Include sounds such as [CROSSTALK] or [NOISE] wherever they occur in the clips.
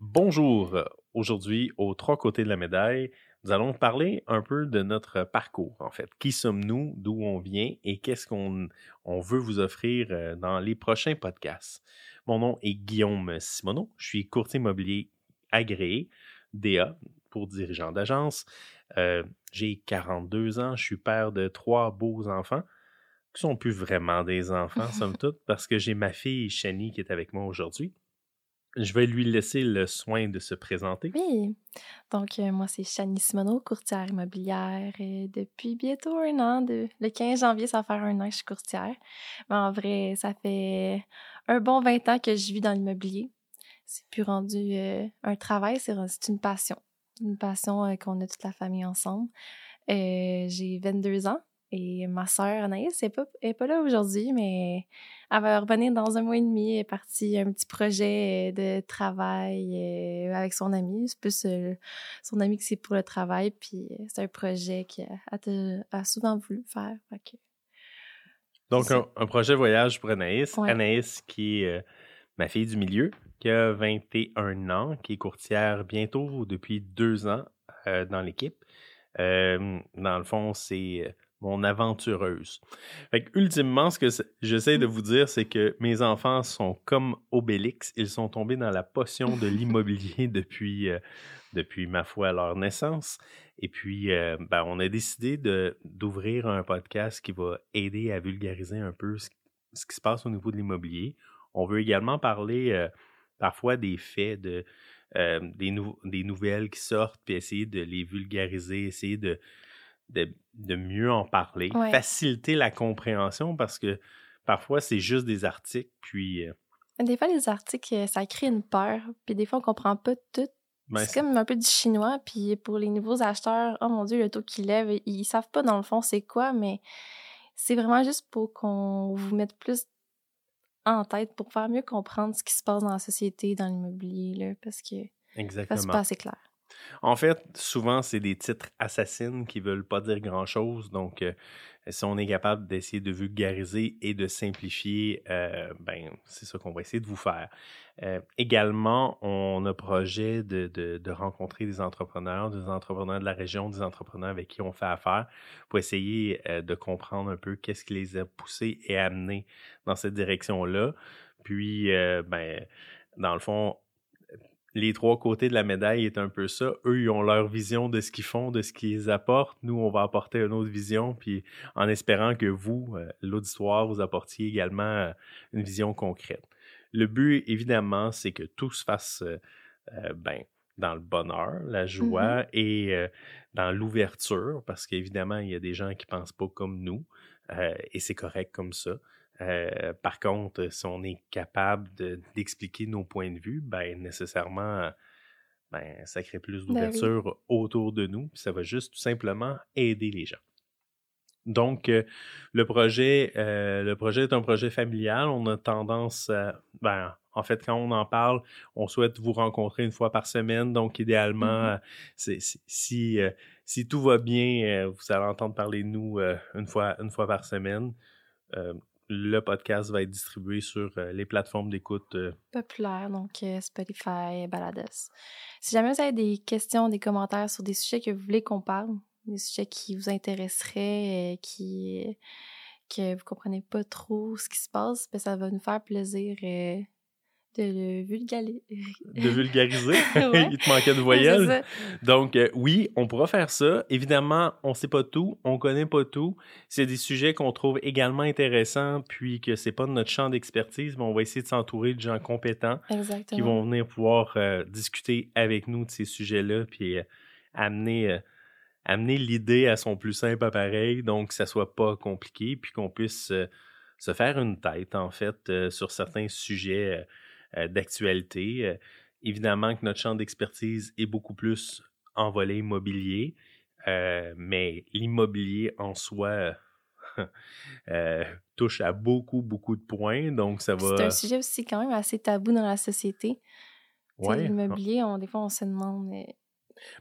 Bonjour. Aujourd'hui, aux trois côtés de la médaille, nous allons parler un peu de notre parcours, en fait. Qui sommes-nous, d'où on vient? Et qu'est-ce qu'on on veut vous offrir euh, dans les prochains podcasts? Mon nom est Guillaume Simoneau. Je suis courtier immobilier agréé, DA, pour dirigeant d'agence. Euh, j'ai 42 ans. Je suis père de trois beaux enfants qui sont plus vraiment des enfants, somme [LAUGHS] toute, parce que j'ai ma fille Shani qui est avec moi aujourd'hui. Je vais lui laisser le soin de se présenter. Oui. Donc, euh, moi, c'est Chani Simoneau, courtière immobilière euh, depuis bientôt un an. De, le 15 janvier, ça va faire un an que je suis courtière. Mais en vrai, ça fait un bon 20 ans que je vis dans l'immobilier. C'est plus rendu euh, un travail, c'est une passion. Une passion qu'on a toute la famille ensemble. J'ai 22 ans. Et ma sœur Anaïs n'est pas, est pas là aujourd'hui, mais elle va revenir dans un mois et demi. Elle est partie un petit projet de travail euh, avec son ami. C'est plus euh, son ami que c'est pour le travail. Puis euh, c'est un projet qu'elle a, souvent voulu faire. Donc, un, projet voyage pour Anaïs. Anaïs, qui est ma fille du milieu, qui a 21 ans, qui est courtière bientôt depuis deux ans dans l'équipe. dans le fond, c'est mon aventureuse. Fait ultimement, ce que j'essaie de vous dire, c'est que mes enfants sont comme Obélix. Ils sont tombés dans la potion de [LAUGHS] l'immobilier depuis, euh, depuis, ma foi, leur naissance. Et puis, euh, ben, on a décidé d'ouvrir un podcast qui va aider à vulgariser un peu ce, qui se passe au niveau de l'immobilier. On veut également parler euh, parfois des faits, de, des, des nouvelles qui sortent, puis essayer de les vulgariser, essayer de de, mieux en parler, faciliter la compréhension parce que parfois c'est juste des articles, puis. Euh des fois, les articles, euh, ça crée une peur, puis des fois, on comprend pas tout. Ben, c'est comme un peu du chinois, puis pour les nouveaux acheteurs, oh mon Dieu, le taux qui lève, ils savent pas dans le fond c'est quoi, mais c'est vraiment juste pour qu'on vous mette plus en tête pour faire mieux comprendre ce qui se passe dans la société, dans l'immobilier, parce que Exactement. c'est pas assez clair. En fait, souvent, c'est des titres assassines qui veulent pas dire grand-chose. Donc, euh, si on est capable d'essayer de vulgariser et de simplifier, euh, ben, c'est ça qu'on va essayer de vous faire. Euh, également, on a projet de, de, rencontrer des entrepreneurs, des entrepreneurs de la région, des entrepreneurs avec qui on fait affaire pour essayer de comprendre un peu qu'est-ce qui les a poussés et amenés dans cette direction-là. Puis, ben, dans le fond, les trois côtés de la médaille est un peu ça. Eux, ils ont leur vision de ce qu'ils font, de ce qu'ils apportent. Nous, on va apporter une autre vision, puis en espérant que vous, euh, l'auditoire, vous apportiez également euh, une vision concrète. Le but, évidemment, c'est que tout se fasse euh, ben, dans le bonheur, la joie mm-hmm. et dans l'ouverture, parce qu'évidemment, il y a des gens qui pensent pas comme nous, et c'est correct comme ça. Euh, par contre, si on est capable d'expliquer nos points de vue, ben nécessairement, ben, ça crée plus ben d'ouverture autour de nous, puis ça va juste tout simplement aider les gens. Donc, euh, le projet, euh, le projet est un projet familial. On a tendance, ben, en fait, quand on en parle, on souhaite vous rencontrer une fois par semaine. Donc, idéalement, mm-hmm. si, si tout va bien, vous allez entendre parler de nous une fois, une fois par semaine le podcast va être distribué sur euh, les plateformes d'écoute euh. populaires, donc euh, Spotify, Balades. Si jamais vous avez des questions, des commentaires sur des sujets que vous voulez qu'on parle, des sujets qui vous intéresseraient, qui que vous comprenez pas trop ce qui se passe, ben ça va nous faire plaisir de le vulgariser. [LAUGHS] De vulgariser? [LAUGHS] Il te manquait de voyelles. Donc, euh, oui, on pourra faire ça. Évidemment, on ne sait pas tout, on ne connaît pas tout. C'est des sujets qu'on trouve également intéressants, puis que c'est pas notre champ d'expertise, mais on va essayer de s'entourer de gens compétents qui vont venir pouvoir euh, discuter avec nous de ces sujets-là, puis euh, amener amener l'idée à son plus simple appareil, donc que ça soit pas compliqué, puis qu'on puisse se faire une tête, en fait, sur certains sujets euh, d'actualité. Euh, évidemment que notre champ d'expertise est beaucoup plus en volet immobilier, euh, mais l'immobilier en soi [LAUGHS] touche à beaucoup, beaucoup de points. Donc, ça va. C'est un sujet aussi quand même assez tabou dans la société. L'immobilier, des fois, on se demande.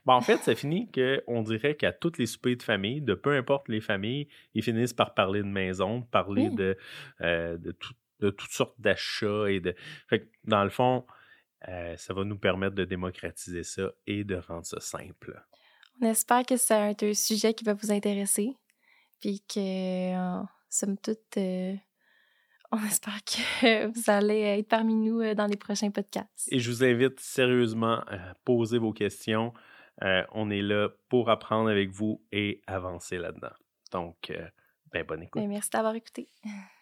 Ben, en fait, [LAUGHS] ça finit qu'on dirait qu'à toutes les soupers de famille, de peu importe les familles, ils finissent par parler de maison, parler de, de tout, de toutes sortes d'achats et de. Fait dans le fond, Euh, ça va nous permettre de démocratiser ça et de rendre ça simple. On espère que c'est un, sujet qui va vous intéresser, puis que, somme toute, [LAUGHS] on espère que [LAUGHS] vous allez être parmi nous dans les prochains podcasts. Et je vous invite sérieusement à poser vos questions. on est là pour apprendre avec vous et avancer là-dedans. Donc, ben, bonne écoute. Ben, merci d'avoir écouté. [LAUGHS]